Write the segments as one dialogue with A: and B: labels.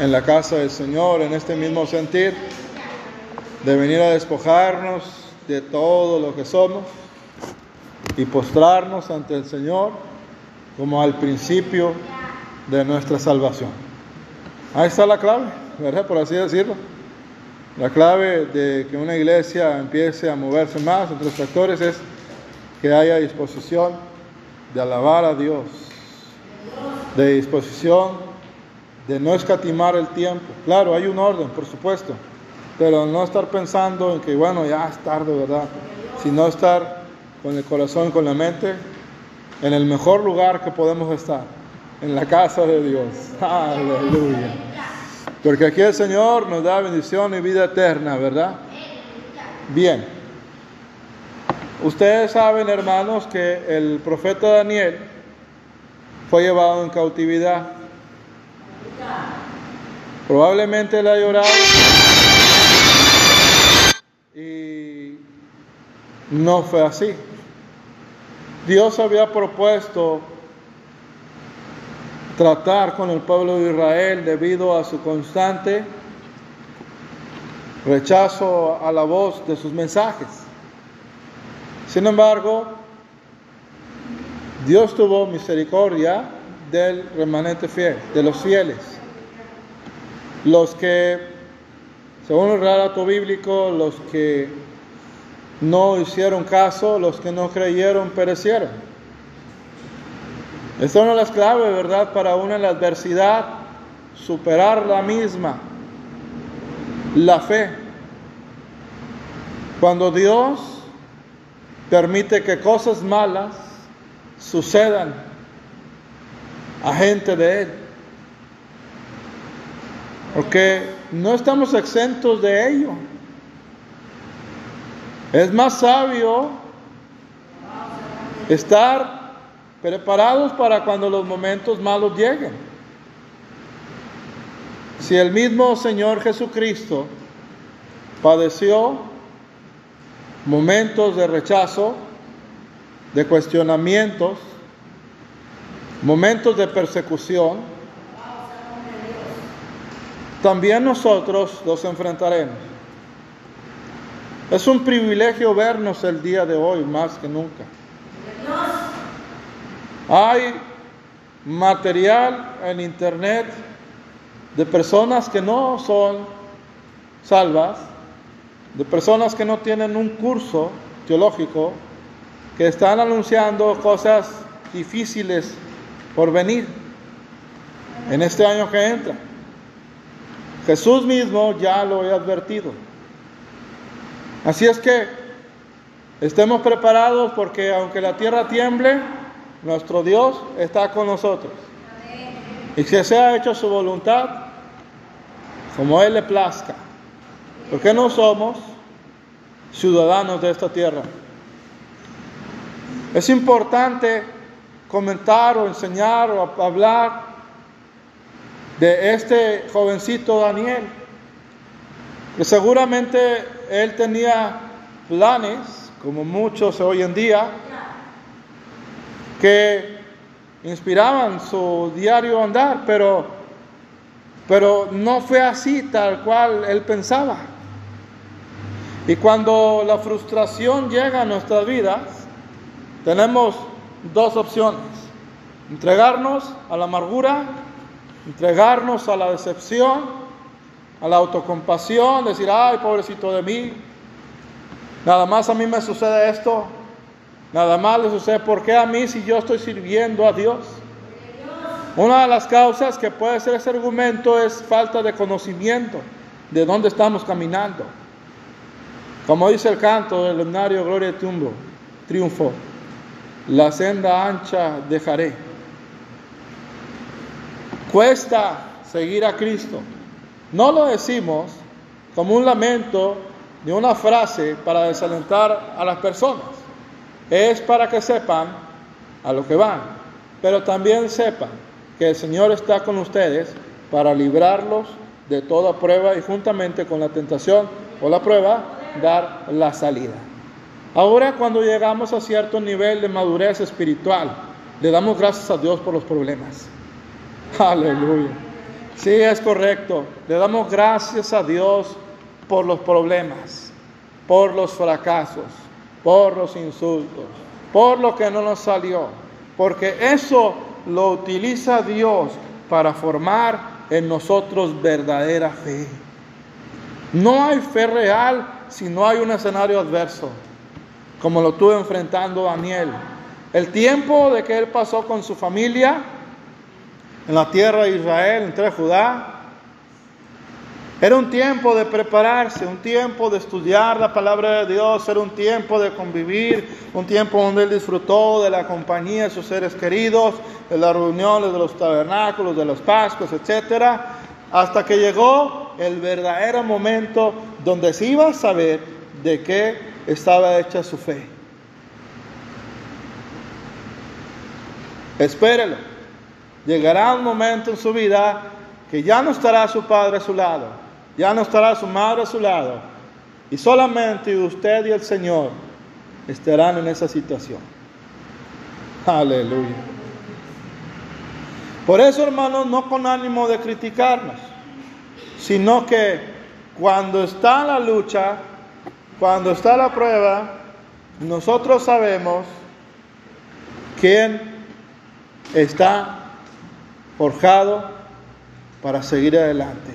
A: en la casa del Señor en este mismo sentir, de venir a despojarnos de todo lo que somos y postrarnos ante el Señor como al principio de nuestra salvación. Ahí está la clave, ¿verdad? Por así decirlo. La clave de que una iglesia empiece a moverse más entre los factores es que haya disposición de alabar a Dios, de disposición de no escatimar el tiempo. Claro, hay un orden, por supuesto, pero no estar pensando en que, bueno, ya es tarde, ¿verdad? Sino estar con el corazón, con la mente, en el mejor lugar que podemos estar, en la casa de Dios. Aleluya. Porque aquí el Señor nos da bendición y vida eterna, ¿verdad? Bien. Ustedes saben, hermanos, que el profeta Daniel fue llevado en cautividad. Probablemente le ha llorado y no fue así. Dios había propuesto tratar con el pueblo de Israel debido a su constante rechazo a la voz de sus mensajes. Sin embargo, Dios tuvo misericordia del remanente fiel, de los fieles, los que, según el relato bíblico, los que no hicieron caso, los que no creyeron perecieron. Esta es una de las claves, ¿verdad?, para una la adversidad, superar la misma, la fe. Cuando Dios permite que cosas malas sucedan a gente de Él, porque no estamos exentos de ello. Es más sabio estar preparados para cuando los momentos malos lleguen. Si el mismo Señor Jesucristo padeció momentos de rechazo, de cuestionamientos, momentos de persecución, también nosotros los enfrentaremos. Es un privilegio vernos el día de hoy más que nunca. Hay material en internet de personas que no son salvas, de personas que no tienen un curso teológico, que están anunciando cosas difíciles por venir en este año que entra. Jesús mismo ya lo he advertido. Así es que estemos preparados porque aunque la tierra tiemble, nuestro Dios está con nosotros. Y que sea hecho su voluntad, como Él le plazca. Porque no somos ciudadanos de esta tierra. Es importante comentar o enseñar o hablar de este jovencito Daniel, que seguramente él tenía planes, como muchos hoy en día, que inspiraban su diario andar, pero, pero no fue así tal cual él pensaba. Y cuando la frustración llega a nuestras vidas, tenemos dos opciones. Entregarnos a la amargura, entregarnos a la decepción, a la autocompasión, decir, ay, pobrecito de mí, nada más a mí me sucede esto, Nada más le sucede. ¿Por qué a mí si yo estoy sirviendo a Dios? Una de las causas que puede ser ese argumento es falta de conocimiento de dónde estamos caminando. Como dice el canto del himnario Gloria Tumbo, triunfo, la senda ancha dejaré. Cuesta seguir a Cristo. No lo decimos como un lamento ni una frase para desalentar a las personas es para que sepan a lo que van, pero también sepan que el Señor está con ustedes para librarlos de toda prueba y juntamente con la tentación o la prueba dar la salida. Ahora cuando llegamos a cierto nivel de madurez espiritual, le damos gracias a Dios por los problemas. Aleluya. Sí, es correcto. Le damos gracias a Dios por los problemas, por los fracasos, por los insultos, por lo que no nos salió. Porque eso lo utiliza Dios para formar en nosotros verdadera fe. No hay fe real si no hay un escenario adverso, como lo tuvo enfrentando Daniel. El tiempo de que él pasó con su familia en la tierra de Israel, entre Judá, era un tiempo de prepararse, un tiempo de estudiar la palabra de Dios, era un tiempo de convivir, un tiempo donde él disfrutó de la compañía de sus seres queridos, de las reuniones de los tabernáculos, de los pascos, etc. Hasta que llegó el verdadero momento donde se iba a saber de qué estaba hecha su fe. Espérelo. Llegará un momento en su vida que ya no estará su padre a su lado, ya no estará su madre a su lado, y solamente usted y el Señor estarán en esa situación. Aleluya. Por eso, hermanos, no con ánimo de criticarnos, sino que cuando está la lucha, cuando está la prueba, nosotros sabemos quién está forjado para seguir adelante.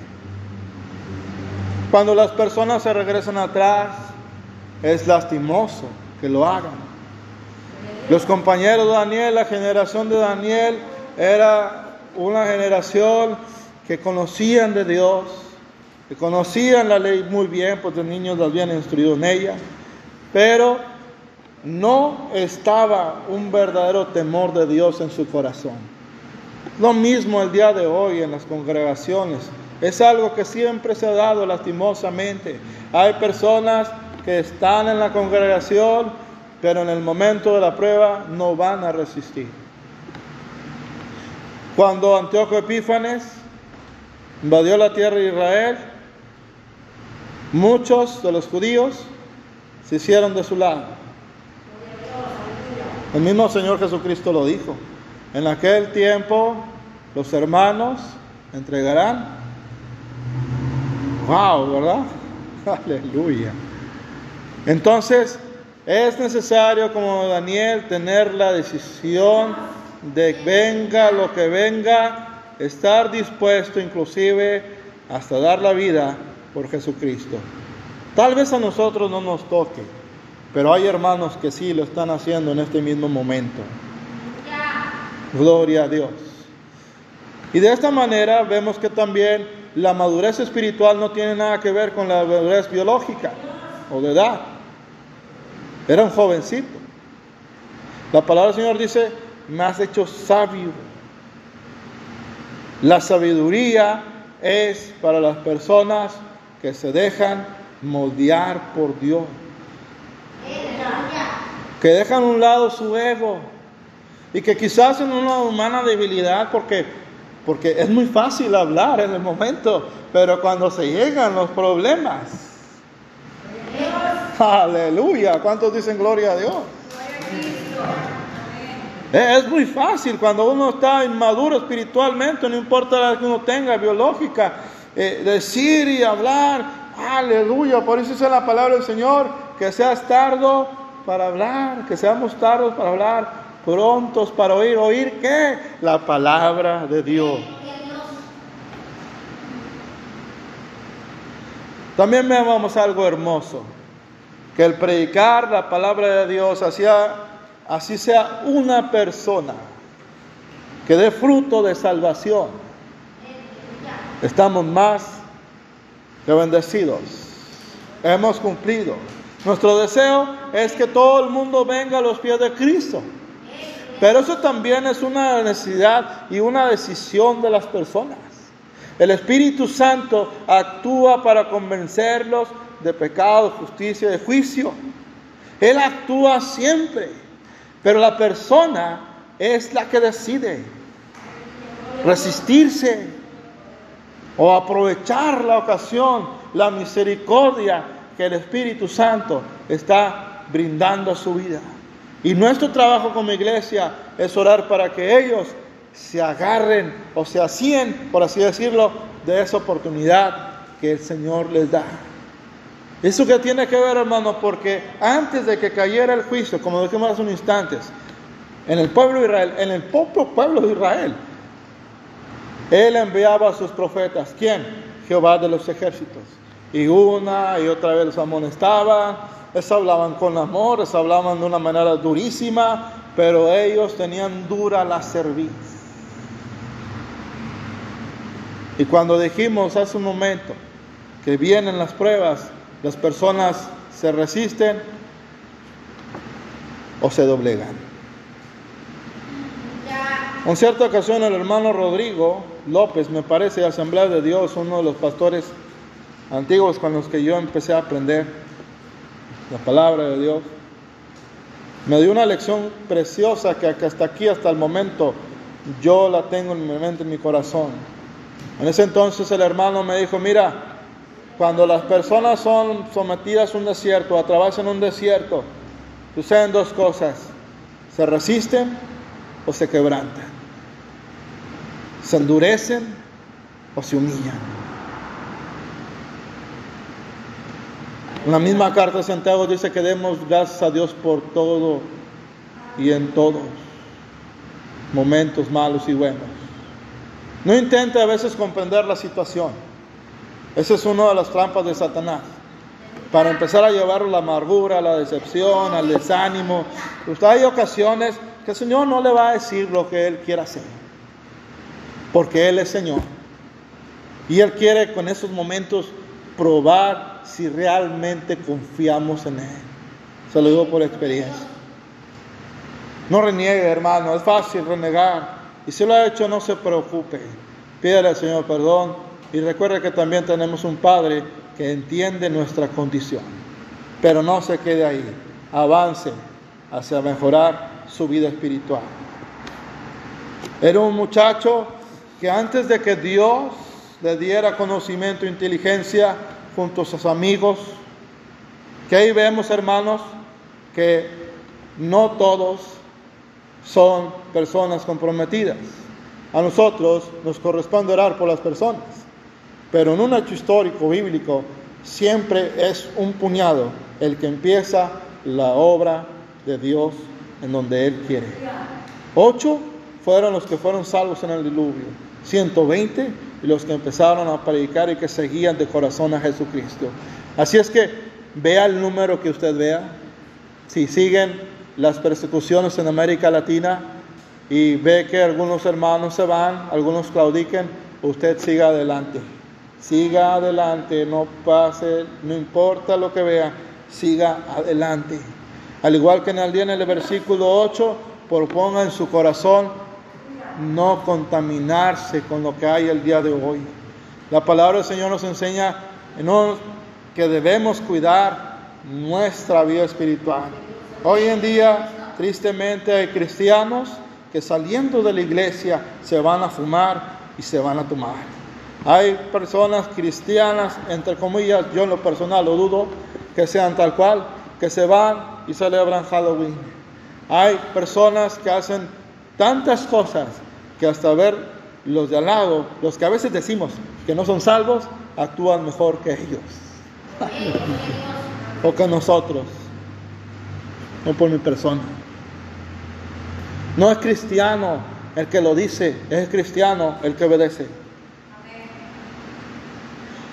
A: Cuando las personas se regresan atrás, es lastimoso que lo hagan. Los compañeros de Daniel, la generación de Daniel, era una generación que conocían de Dios, que conocían la ley muy bien, porque los niños los habían instruido en ella, pero no estaba un verdadero temor de Dios en su corazón. Lo mismo el día de hoy en las congregaciones. Es algo que siempre se ha dado lastimosamente. Hay personas que están en la congregación, pero en el momento de la prueba no van a resistir. Cuando Antíoco Epífanes invadió la tierra de Israel, muchos de los judíos se hicieron de su lado. El mismo Señor Jesucristo lo dijo. En aquel tiempo los hermanos entregarán. Wow, ¿verdad? Aleluya. Entonces, es necesario como Daniel tener la decisión de venga lo que venga, estar dispuesto inclusive hasta dar la vida por Jesucristo. Tal vez a nosotros no nos toque, pero hay hermanos que sí lo están haciendo en este mismo momento. Gloria a Dios. Y de esta manera vemos que también la madurez espiritual no tiene nada que ver con la madurez biológica o de edad. Era un jovencito. La palabra del Señor dice, me has hecho sabio. La sabiduría es para las personas que se dejan moldear por Dios. Que dejan a un lado su ego. Y que quizás en una humana debilidad, porque, porque es muy fácil hablar en el momento, pero cuando se llegan los problemas. Aleluya. ¿Cuántos dicen gloria a Dios? Es muy fácil cuando uno está inmaduro espiritualmente, no importa la que uno tenga biológica, eh, decir y hablar, aleluya, por eso es la palabra del Señor, que seas tardo para hablar, que seamos tardos para hablar, prontos para oír, oír qué? La palabra de Dios. También vemos algo hermoso, que el predicar la palabra de Dios hacía así sea una persona que dé fruto de salvación, estamos más que bendecidos. Hemos cumplido. Nuestro deseo es que todo el mundo venga a los pies de Cristo. Pero eso también es una necesidad y una decisión de las personas. El Espíritu Santo actúa para convencerlos de pecado, justicia de juicio. Él actúa siempre. Pero la persona es la que decide resistirse o aprovechar la ocasión, la misericordia que el Espíritu Santo está brindando a su vida. Y nuestro trabajo como iglesia es orar para que ellos se agarren o se hacían, por así decirlo, de esa oportunidad que el Señor les da. ¿Eso que tiene que ver, hermano? Porque antes de que cayera el juicio, como dijimos hace unos instantes, en el pueblo de Israel, en el propio pueblo de Israel, Él enviaba a sus profetas. ¿Quién? Jehová de los ejércitos. Y una y otra vez los amonestaba, les hablaban con amor, les hablaban de una manera durísima, pero ellos tenían dura la cerviz. Y cuando dijimos hace un momento que vienen las pruebas, las personas se resisten o se doblegan. En cierta ocasión el hermano Rodrigo López, me parece, Asamblea de Dios, uno de los pastores antiguos con los que yo empecé a aprender la palabra de Dios, me dio una lección preciosa que hasta aquí, hasta el momento, yo la tengo en mi mente, en mi corazón. En ese entonces el hermano me dijo, mira, cuando las personas son sometidas a un desierto, atraviesan un desierto, suceden dos cosas. Se resisten o se quebrantan. Se endurecen o se humillan. En la misma carta de Santiago dice que demos gracias a Dios por todo y en todos, momentos malos y buenos. No intente a veces comprender la situación. Esa es una de las trampas de Satanás. Para empezar a llevar la amargura, la decepción, al desánimo. Usted hay ocasiones que el Señor no le va a decir lo que Él quiere hacer. Porque Él es Señor. Y Él quiere con esos momentos probar si realmente confiamos en Él. Se lo digo por experiencia. No reniegue, hermano. Es fácil renegar. Y si lo ha hecho, no se preocupe. Pídele al Señor perdón y recuerde que también tenemos un Padre que entiende nuestra condición. Pero no se quede ahí. Avance hacia mejorar su vida espiritual. Era un muchacho que antes de que Dios le diera conocimiento e inteligencia junto a sus amigos, que ahí vemos hermanos que no todos son personas comprometidas. A nosotros nos corresponde orar por las personas. Pero en un hecho histórico bíblico siempre es un puñado el que empieza la obra de Dios en donde Él quiere. Ocho fueron los que fueron salvos en el diluvio. 120 y los que empezaron a predicar y que seguían de corazón a Jesucristo. Así es que vea el número que usted vea. Si siguen las persecuciones en América Latina y ve que algunos hermanos se van, algunos claudiquen, usted siga adelante. Siga adelante, no pase, no importa lo que vea, siga adelante. Al igual que en el día en el versículo 8, proponga en su corazón no contaminarse con lo que hay el día de hoy. La palabra del Señor nos enseña que debemos cuidar nuestra vida espiritual. Hoy en día, tristemente, hay cristianos que saliendo de la iglesia se van a fumar y se van a tomar. Hay personas cristianas, entre comillas, yo en lo personal lo dudo, que sean tal cual, que se van y celebran Halloween. Hay personas que hacen tantas cosas que hasta ver los de al lado, los que a veces decimos que no son salvos, actúan mejor que ellos. o que nosotros. No por mi persona. No es cristiano el que lo dice, es cristiano el que obedece.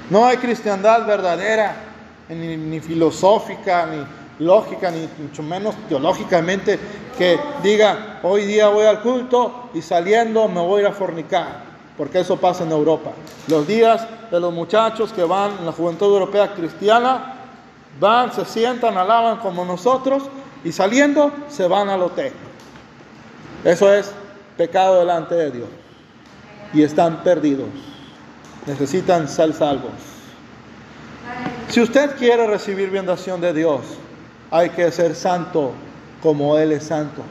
A: No hay cristiandad verdadera, ni, filosófica, ni lógica, ni mucho menos teológicamente, que diga, hoy día voy al culto y saliendo me voy a ir a fornicar, porque eso pasa en Europa. Los días de los muchachos que van en la juventud europea cristiana, van, se sientan, alaban como nosotros y saliendo se van al hotel. Eso es pecado delante de Dios y están perdidos necesitan ser salvos. Si usted quiere recibir bendición de Dios, hay que ser santo como Él es santo.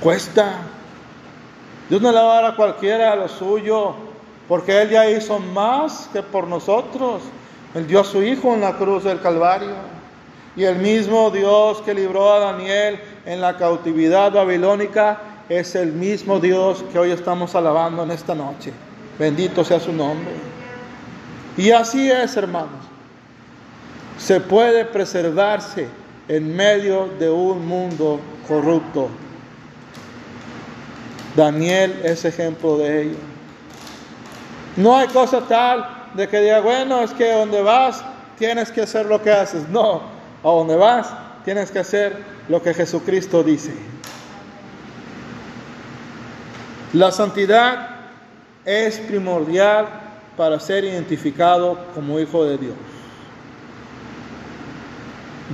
A: Cuesta. Dios no le a dar a cualquiera lo suyo, porque Él ya hizo más que por nosotros. Él dio a su Hijo en la cruz del Calvario. Y el mismo Dios que libró a Daniel en la cautividad babilónica es el mismo Dios que hoy estamos alabando en esta noche. Bendito sea su nombre. Y así es, hermanos. Se puede preservarse en medio de un mundo corrupto. Daniel es ejemplo de ello. No hay cosa tal de que diga, bueno, es que donde vas tienes que hacer lo que haces. No, a donde vas tienes que hacer lo que Jesucristo dice. La santidad es primordial para ser identificado como hijo de Dios.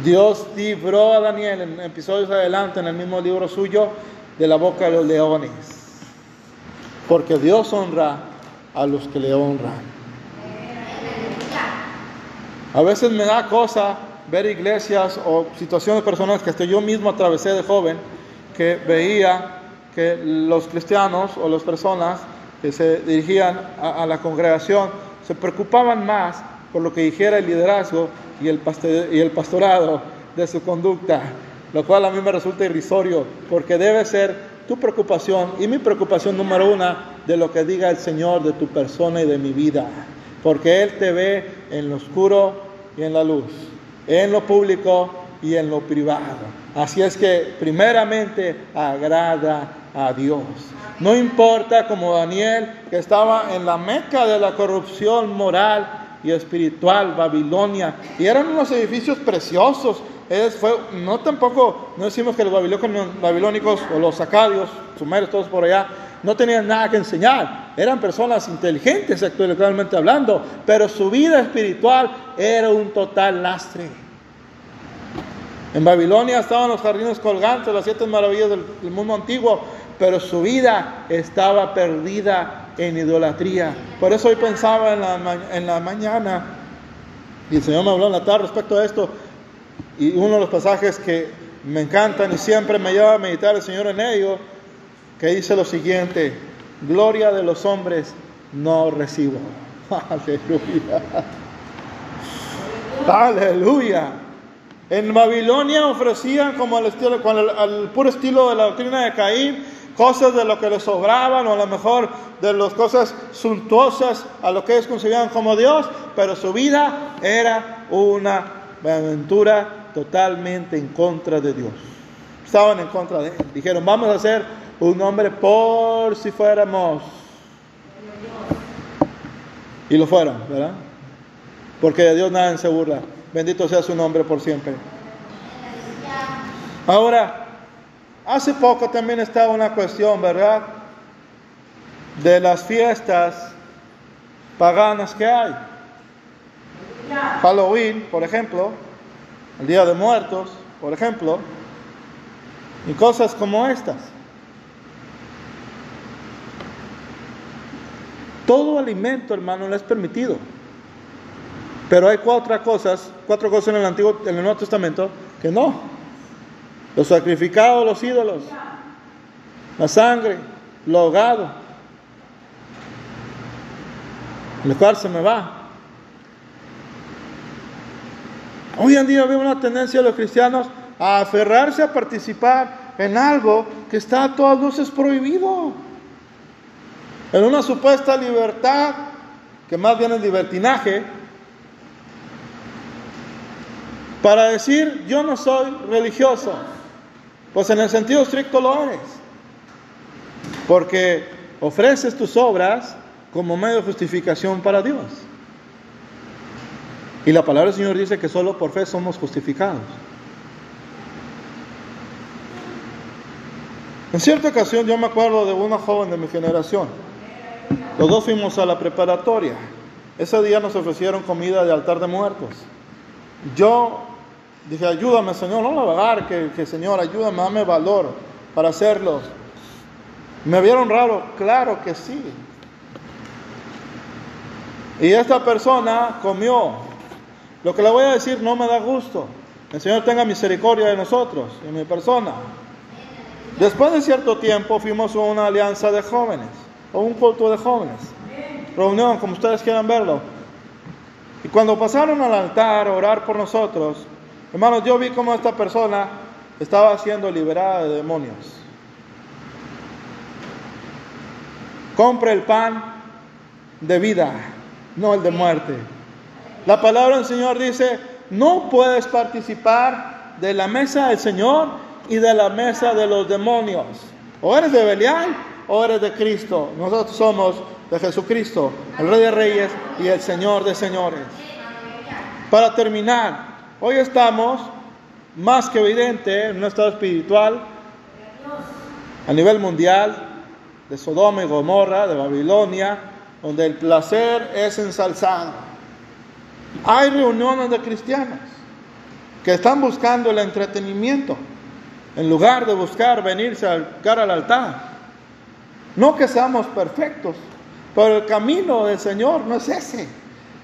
A: Dios libró a Daniel en episodios adelante en el mismo libro suyo de la boca de los leones. Porque Dios honra a los que le honran. A veces me da cosa ver iglesias o situaciones personales que hasta yo mismo atravesé de joven, que veía que los cristianos o las personas que se dirigían a, la congregación se preocupaban más por lo que dijera el liderazgo y el, y el pastorado de su conducta, lo cual a mí me resulta irrisorio, porque debe ser tu preocupación y mi preocupación número una de lo que diga el Señor de tu persona y de mi vida, porque Él te ve en lo oscuro y en la luz, en lo público y en lo privado. Así es que primeramente agrada a Dios. No importa como Daniel, que estaba en la meca de la corrupción moral y espiritual, Babilonia, y eran unos edificios preciosos. Fue, no tampoco, no decimos que los babilónicos o los acadios, sumerios, todos por allá, no tenían nada que enseñar. Eran personas inteligentes intelectualmente hablando, pero su vida espiritual era un total lastre. En Babilonia estaban los jardines colgantes, las siete maravillas del, mundo antiguo, pero su vida estaba perdida en idolatría. Por eso hoy pensaba en la, en la mañana, y el Señor me habló en la tarde respecto a esto, y uno de los pasajes que me encantan y siempre me lleva a meditar el Señor en ello, que dice lo siguiente, gloria de los hombres no recibo. Aleluya. Aleluya. En Babilonia ofrecían como al, estilo, con el, puro estilo de la doctrina de Caín, cosas de lo que les sobraban o a lo mejor de las cosas suntuosas a lo que ellos concebían como Dios, pero su vida era una aventura totalmente en contra de Dios. Estaban en contra de él. Dijeron, vamos a hacer un hombre por si fuéramos. Y lo fueron, ¿verdad? Porque de Dios nadie se burla. Bendito sea su nombre por siempre. Ahora, hace poco también estaba una cuestión, ¿verdad? De las fiestas paganas que hay. Halloween, por ejemplo, el Día de Muertos, por ejemplo, y cosas como estas. Todo alimento, hermano, le es permitido. Pero hay cuatro cosas, cuatro cosas en el Antiguo, en el Nuevo Testamento que no. Los sacrificados, los ídolos, la sangre, lo ahogado, el cual se me va. Hoy en día veo una tendencia de los cristianos a aferrarse a participar en algo que está a todas luces prohibido en una supuesta libertad, que más bien es libertinaje, para decir yo no soy religioso. Pues en el sentido estricto lo eres. Porque ofreces tus obras como medio de justificación para Dios. Y la palabra del Señor dice que solo por fe somos justificados. En cierta ocasión yo me acuerdo de una joven de mi generación los dos fuimos a la preparatoria. Ese día nos ofrecieron comida de altar de muertos. Yo dije, ayúdame Señor, no la vagar, que, que Señor, ayúdame, dame valor para hacerlo. ¿Me vieron raro? Claro que sí. Y esta persona comió. Lo que le voy a decir no me da gusto. El Señor tenga misericordia de nosotros, de mi persona. Después de cierto tiempo fuimos a una alianza de jóvenes o un culto de jóvenes. Reunión, como ustedes quieran verlo. Y cuando pasaron al altar a orar por nosotros, hermanos, yo vi cómo esta persona estaba siendo liberada de demonios. compre el pan de vida, no el de muerte. La palabra del Señor dice, no puedes participar de la mesa del Señor y de la mesa de los demonios. O eres de Belial o eres de Cristo. Nosotros somos de Jesucristo, el Rey de Reyes y el Señor de Señores. Para terminar, hoy estamos más que evidente en un estado espiritual a nivel mundial de Sodoma y Gomorra, de Babilonia, donde el placer es ensalzado. Hay reuniones de cristianos que están buscando el entretenimiento en lugar de buscar venirse al cara al altar. No que seamos perfectos, pero el camino del Señor no es ese.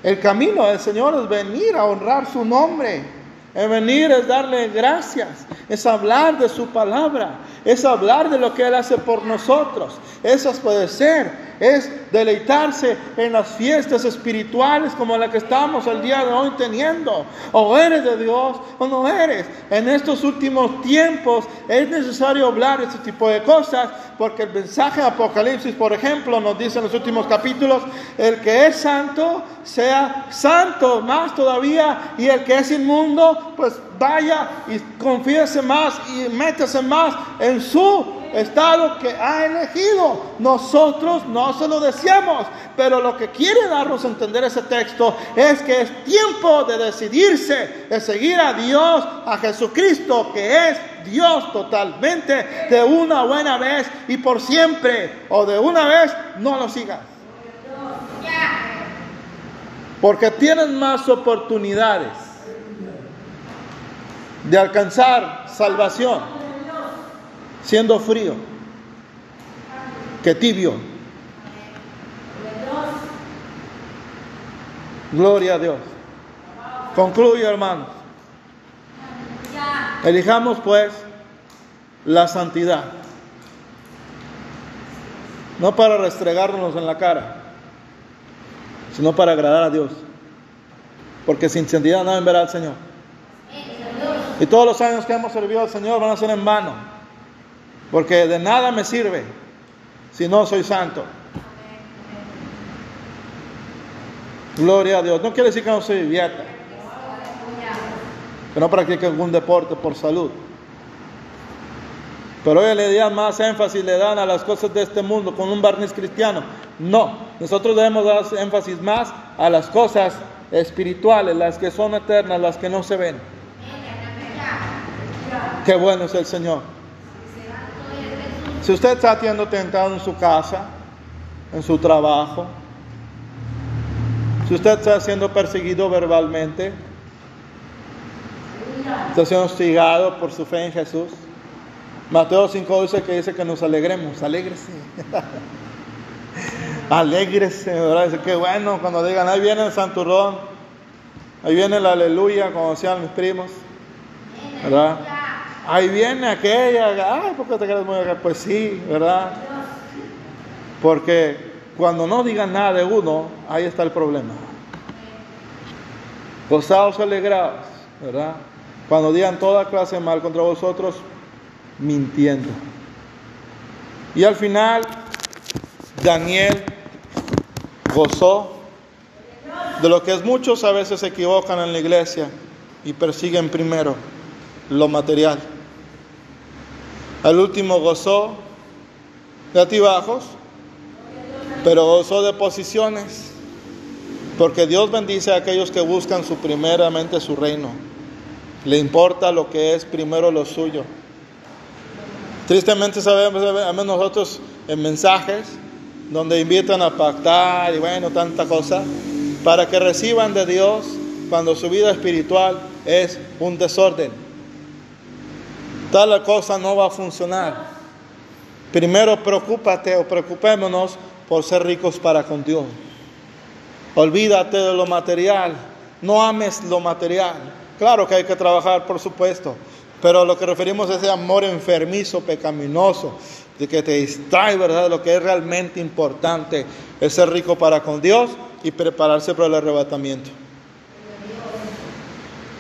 A: El camino del Señor es venir a honrar su nombre. El venir es darle gracias, es hablar de su palabra, es hablar de lo que Él hace por nosotros, es obedecer, es deleitarse en las fiestas espirituales como la que estamos el día de hoy teniendo. O eres de Dios o no eres. En estos últimos tiempos es necesario hablar de este tipo de cosas porque el mensaje de Apocalipsis, por ejemplo, nos dice en los últimos capítulos, el que es santo sea santo más todavía y el que es inmundo, pues vaya y confíese más y métase más en su estado que ha elegido. Nosotros no se lo decíamos, pero lo que quiere darnos a entender ese texto es que es tiempo de decidirse, de seguir a Dios, a Jesucristo, que es Dios totalmente, de una buena vez y por siempre, o de una vez, no lo sigas. Porque tienen más oportunidades de alcanzar salvación siendo frío que tibio. Gloria a Dios. Concluyo, hermanos. Elijamos pues la santidad. No para restregárnoslos en la cara, sino para agradar a Dios. Porque sin santidad nadie verá al Señor. Y todos los años que hemos servido al Señor van a ser en vano. Porque de nada me sirve si no soy santo. Gloria a Dios. No quiere decir que no se divierta. Que no practique algún deporte por salud. Pero hoy le dan más énfasis, le dan a las cosas de este mundo con un barniz cristiano. No, nosotros debemos dar énfasis más a las cosas espirituales, las que son eternas, las que no se ven. Qué bueno es el Señor. Si usted está siendo tentado en su casa, en su trabajo, si usted está siendo perseguido verbalmente, está siendo hostigado por su fe en Jesús, Mateo 5 dice que dice que nos alegremos, alégrese. alégrese, ¿verdad? Que bueno cuando digan, ahí viene el santurrón, ahí viene la aleluya, como decían mis primos, ¿verdad? Ahí viene aquella, ay, ¿por qué te quedas muy acá? Pues sí, ¿verdad? Porque cuando no digan nada de uno, ahí está el problema. Gozaos, alegrados, ¿verdad? Cuando digan toda clase mal contra vosotros, mintiendo. Y al final, Daniel gozó de lo que es muchos a veces se equivocan en la iglesia y persiguen primero lo material. Al último gozó de atibajos, pero gozó de posiciones, porque Dios bendice a aquellos que buscan su primeramente su reino. Le importa lo que es primero lo suyo. Tristemente sabemos, a nosotros en mensajes donde invitan a pactar y bueno, tanta cosa, para que reciban de Dios cuando su vida espiritual es un desorden tal cosa no va a funcionar. Primero preocúpate o preocupémonos por ser ricos para con Dios. Olvídate de lo material, no ames lo material. Claro que hay que trabajar, por supuesto, pero lo que referimos es ese amor enfermizo, pecaminoso, de que te distrae, ¿verdad? Lo que es realmente importante es ser rico para con Dios y prepararse para el arrebatamiento.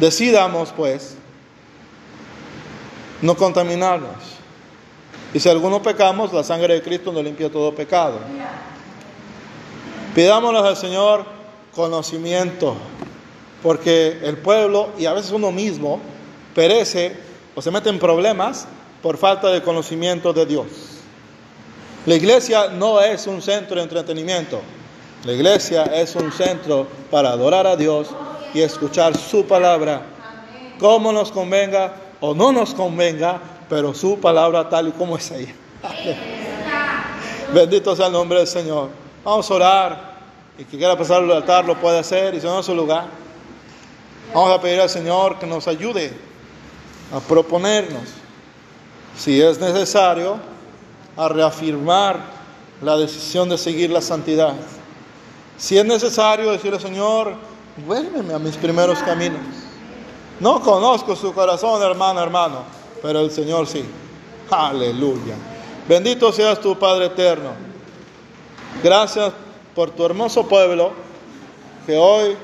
A: Decidamos, pues, no contaminarnos. Y si alguno pecamos, la sangre de Cristo nos limpia todo pecado. Pidámosle al Señor conocimiento, porque el pueblo y a veces uno mismo perece o se mete en problemas por falta de conocimiento de Dios. La iglesia no es un centro de entretenimiento, la iglesia es un centro para adorar a Dios y escuchar su palabra, como nos convenga o no nos convenga, pero su palabra tal y como es ella. Bendito sea el nombre del Señor. Vamos a orar. Y que quiera pasar al altar lo puede hacer y no en su lugar. Vamos a pedir al Señor que nos ayude a proponernos, si es necesario, a reafirmar la decisión de seguir la santidad. Si es necesario decirle, Señor, vuélveme a mis primeros caminos. No conozco su corazón, hermano, hermano, pero el Señor sí. Aleluya. Bendito seas tu Padre eterno. Gracias por tu hermoso pueblo que hoy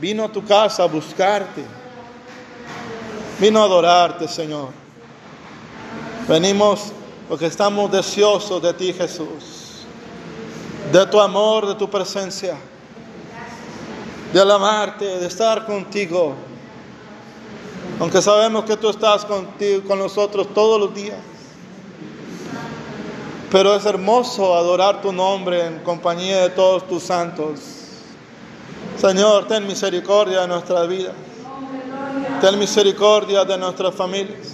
A: vino a tu casa a buscarte. Vino a adorarte, Señor. Venimos porque estamos deseosos de ti, Jesús. De tu amor, de tu presencia. De alabarte, de estar contigo. Aunque sabemos que tú estás contigo, con nosotros todos los días. Pero es hermoso adorar tu nombre en compañía de todos tus santos. Señor, ten misericordia de nuestras vidas. Ten misericordia de nuestras familias.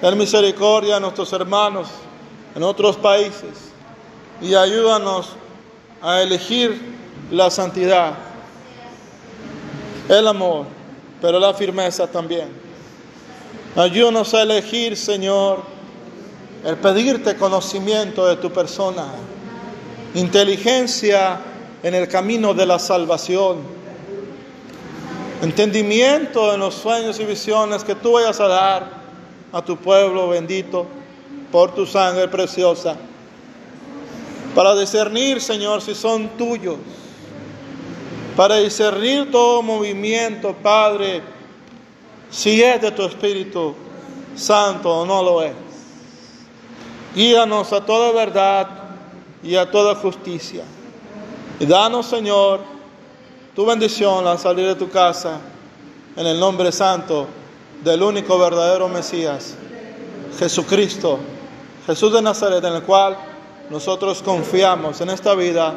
A: Ten misericordia de nuestros hermanos en otros países. Y ayúdanos a elegir la santidad, el amor, pero la firmeza también. Ayúdanos a elegir, Señor, el pedirte conocimiento de tu persona, inteligencia en el camino de la salvación, entendimiento en los sueños y visiones que tú vayas a dar a tu pueblo bendito por tu sangre preciosa, para discernir, Señor, si son tuyos, para discernir todo movimiento, Padre, si es de tu Espíritu Santo o no lo es. Guíanos a toda verdad y a toda justicia. Y danos, Señor, tu bendición al salir de tu casa, en el nombre santo del único verdadero Mesías, Jesucristo, Jesús de Nazaret, en el cual nosotros confiamos en esta vida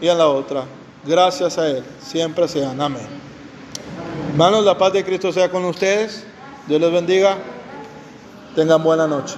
A: y en la otra. Gracias a Él, siempre sean. Amén. Hermanos, la paz de Cristo sea con ustedes. Dios les bendiga. Tengan buena noche.